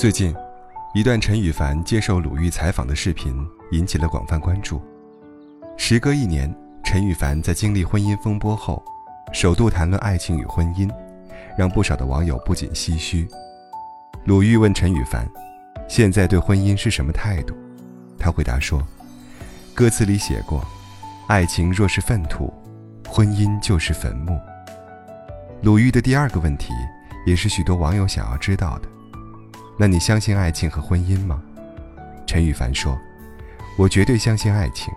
最近，一段陈羽凡接受鲁豫采访的视频引起了广泛关注。时隔一年，陈羽凡在经历婚姻风波后，首度谈论爱情与婚姻，让不少的网友不仅唏嘘。鲁豫问陈羽凡：“现在对婚姻是什么态度？”他回答说：“歌词里写过，爱情若是粪土，婚姻就是坟墓。”鲁豫的第二个问题，也是许多网友想要知道的。那你相信爱情和婚姻吗？陈羽凡说：“我绝对相信爱情，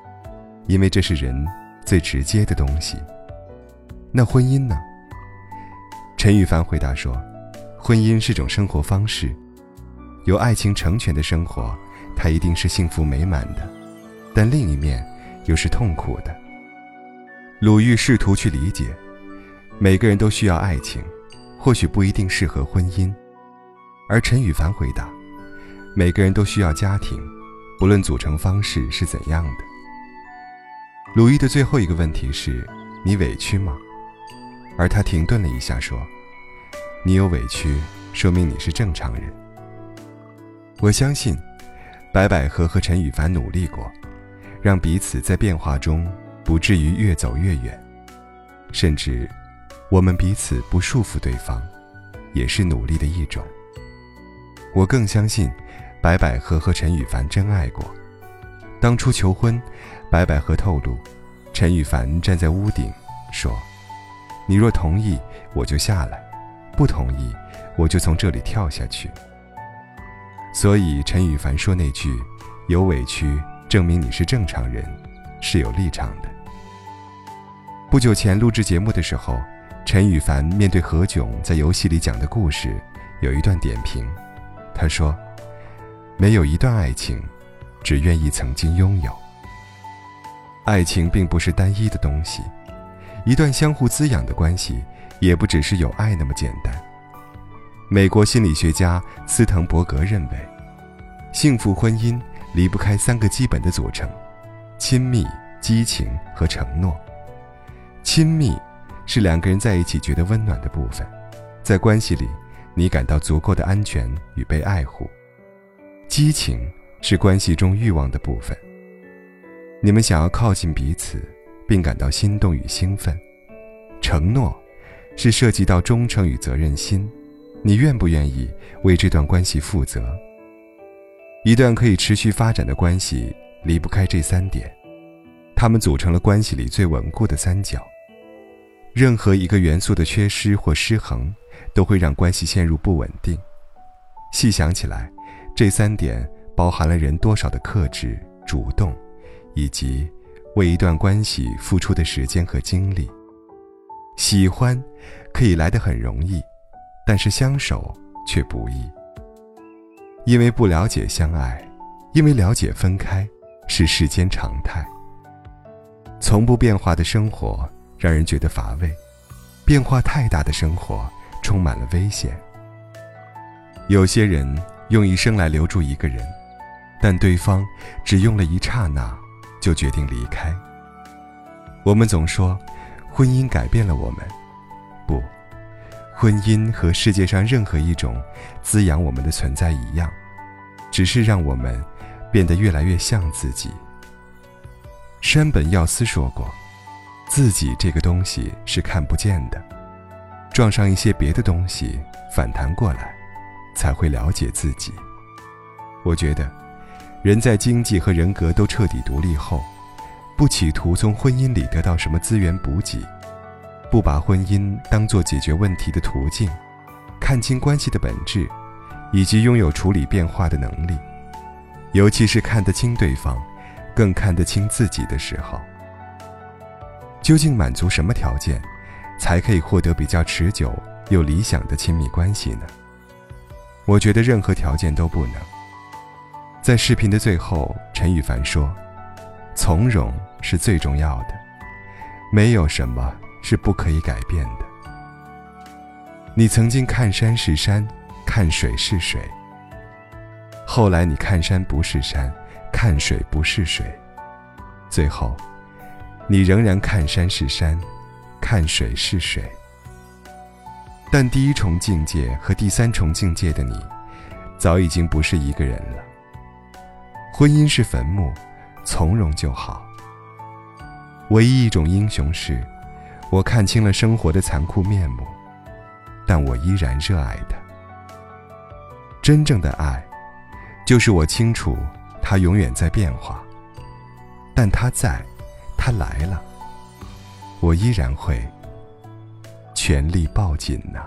因为这是人最直接的东西。”那婚姻呢？陈羽凡回答说：“婚姻是种生活方式，有爱情成全的生活，它一定是幸福美满的，但另一面又是痛苦的。”鲁豫试图去理解，每个人都需要爱情，或许不一定适合婚姻。而陈羽凡回答：“每个人都需要家庭，不论组成方式是怎样的。”鲁豫的最后一个问题是：“你委屈吗？”而他停顿了一下说：“你有委屈，说明你是正常人。”我相信，白百合和陈羽凡努力过，让彼此在变化中不至于越走越远，甚至，我们彼此不束缚对方，也是努力的一种。我更相信，白百合和陈羽凡真爱过。当初求婚，白百合透露，陈羽凡站在屋顶说：“你若同意，我就下来；不同意，我就从这里跳下去。”所以陈羽凡说那句“有委屈，证明你是正常人”，是有立场的。不久前录制节目的时候，陈羽凡面对何炅在游戏里讲的故事，有一段点评。他说：“没有一段爱情，只愿意曾经拥有。爱情并不是单一的东西，一段相互滋养的关系，也不只是有爱那么简单。”美国心理学家斯滕伯格认为，幸福婚姻离不开三个基本的组成：亲密、激情和承诺。亲密是两个人在一起觉得温暖的部分，在关系里。你感到足够的安全与被爱护，激情是关系中欲望的部分。你们想要靠近彼此，并感到心动与兴奋。承诺是涉及到忠诚与责任心，你愿不愿意为这段关系负责？一段可以持续发展的关系离不开这三点，它们组成了关系里最稳固的三角。任何一个元素的缺失或失衡。都会让关系陷入不稳定。细想起来，这三点包含了人多少的克制、主动，以及为一段关系付出的时间和精力。喜欢可以来得很容易，但是相守却不易。因为不了解相爱，因为了解分开，是世间常态。从不变化的生活让人觉得乏味，变化太大的生活。充满了危险。有些人用一生来留住一个人，但对方只用了一刹那就决定离开。我们总说，婚姻改变了我们，不，婚姻和世界上任何一种滋养我们的存在一样，只是让我们变得越来越像自己。山本耀司说过，自己这个东西是看不见的。撞上一些别的东西，反弹过来，才会了解自己。我觉得，人在经济和人格都彻底独立后，不企图从婚姻里得到什么资源补给，不把婚姻当做解决问题的途径，看清关系的本质，以及拥有处理变化的能力，尤其是看得清对方，更看得清自己的时候，究竟满足什么条件？才可以获得比较持久又理想的亲密关系呢？我觉得任何条件都不能。在视频的最后，陈羽凡说：“从容是最重要的，没有什么是不可以改变的。”你曾经看山是山，看水是水，后来你看山不是山，看水不是水，最后，你仍然看山是山。看水是水，但第一重境界和第三重境界的你，早已经不是一个人了。婚姻是坟墓，从容就好。唯一一种英雄是，我看清了生活的残酷面目，但我依然热爱它。真正的爱，就是我清楚，它永远在变化，但它在，它来了，我依然会全力抱紧呐。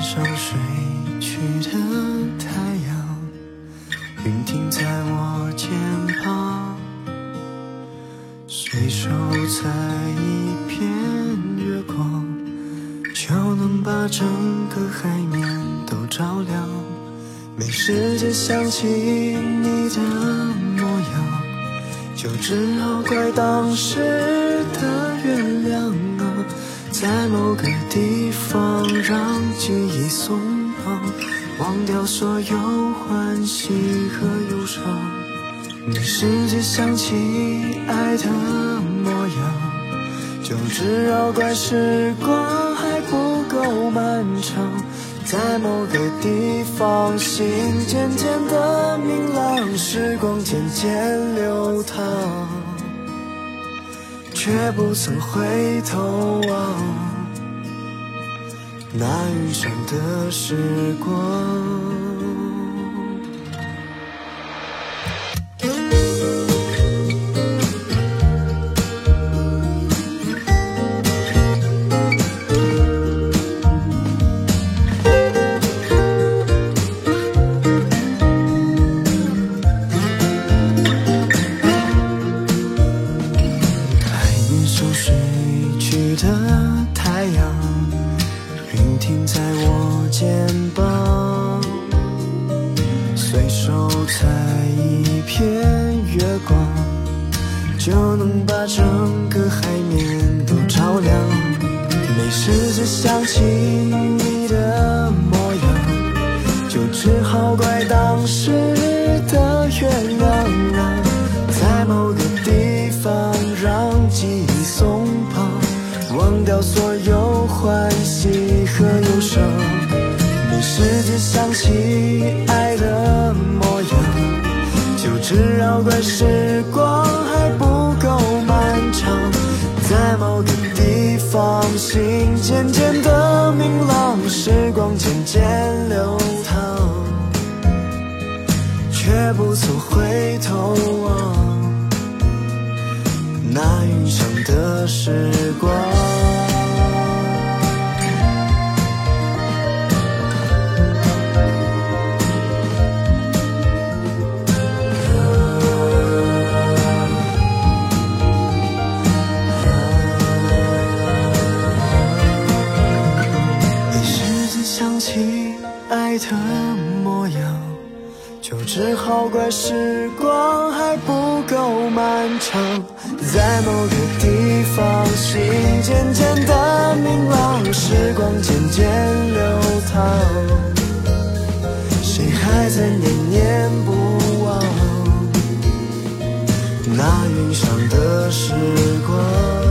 上睡去的把整个海面都照亮。没时间想起你的模样，就只好怪当时的月亮啊。在某个地方，让记忆松绑，忘掉所有欢喜和忧伤。没时间想起爱的模样，就只好怪时光够漫长。在某个地方，心渐渐的明朗，时光渐渐流淌。却不曾回头望那余生的时光。熟睡去的太阳云停在我肩膀随手采一片月光就能把整个海面都照亮没时间想起你的所有欢喜和忧伤。没时间想起爱的模样，就只好怪时光还不。够漫长。在某个地方心，渐渐的明朗，时光渐渐流淌，却不曾回头望那云上的时光。时光还不够漫长。在某个地方，心渐渐的明朗，时光渐渐流淌。谁还在念念不忘那云上的时光？